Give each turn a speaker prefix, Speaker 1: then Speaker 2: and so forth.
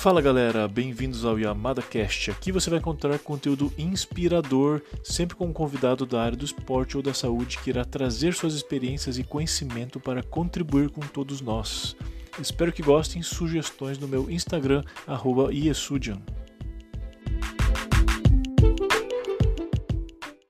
Speaker 1: Fala galera, bem-vindos ao Yamada Cast. Aqui você vai encontrar conteúdo inspirador, sempre com um convidado da área do esporte ou da saúde que irá trazer suas experiências e conhecimento para contribuir com todos nós. Espero que gostem. Sugestões no meu Instagram, iesudian.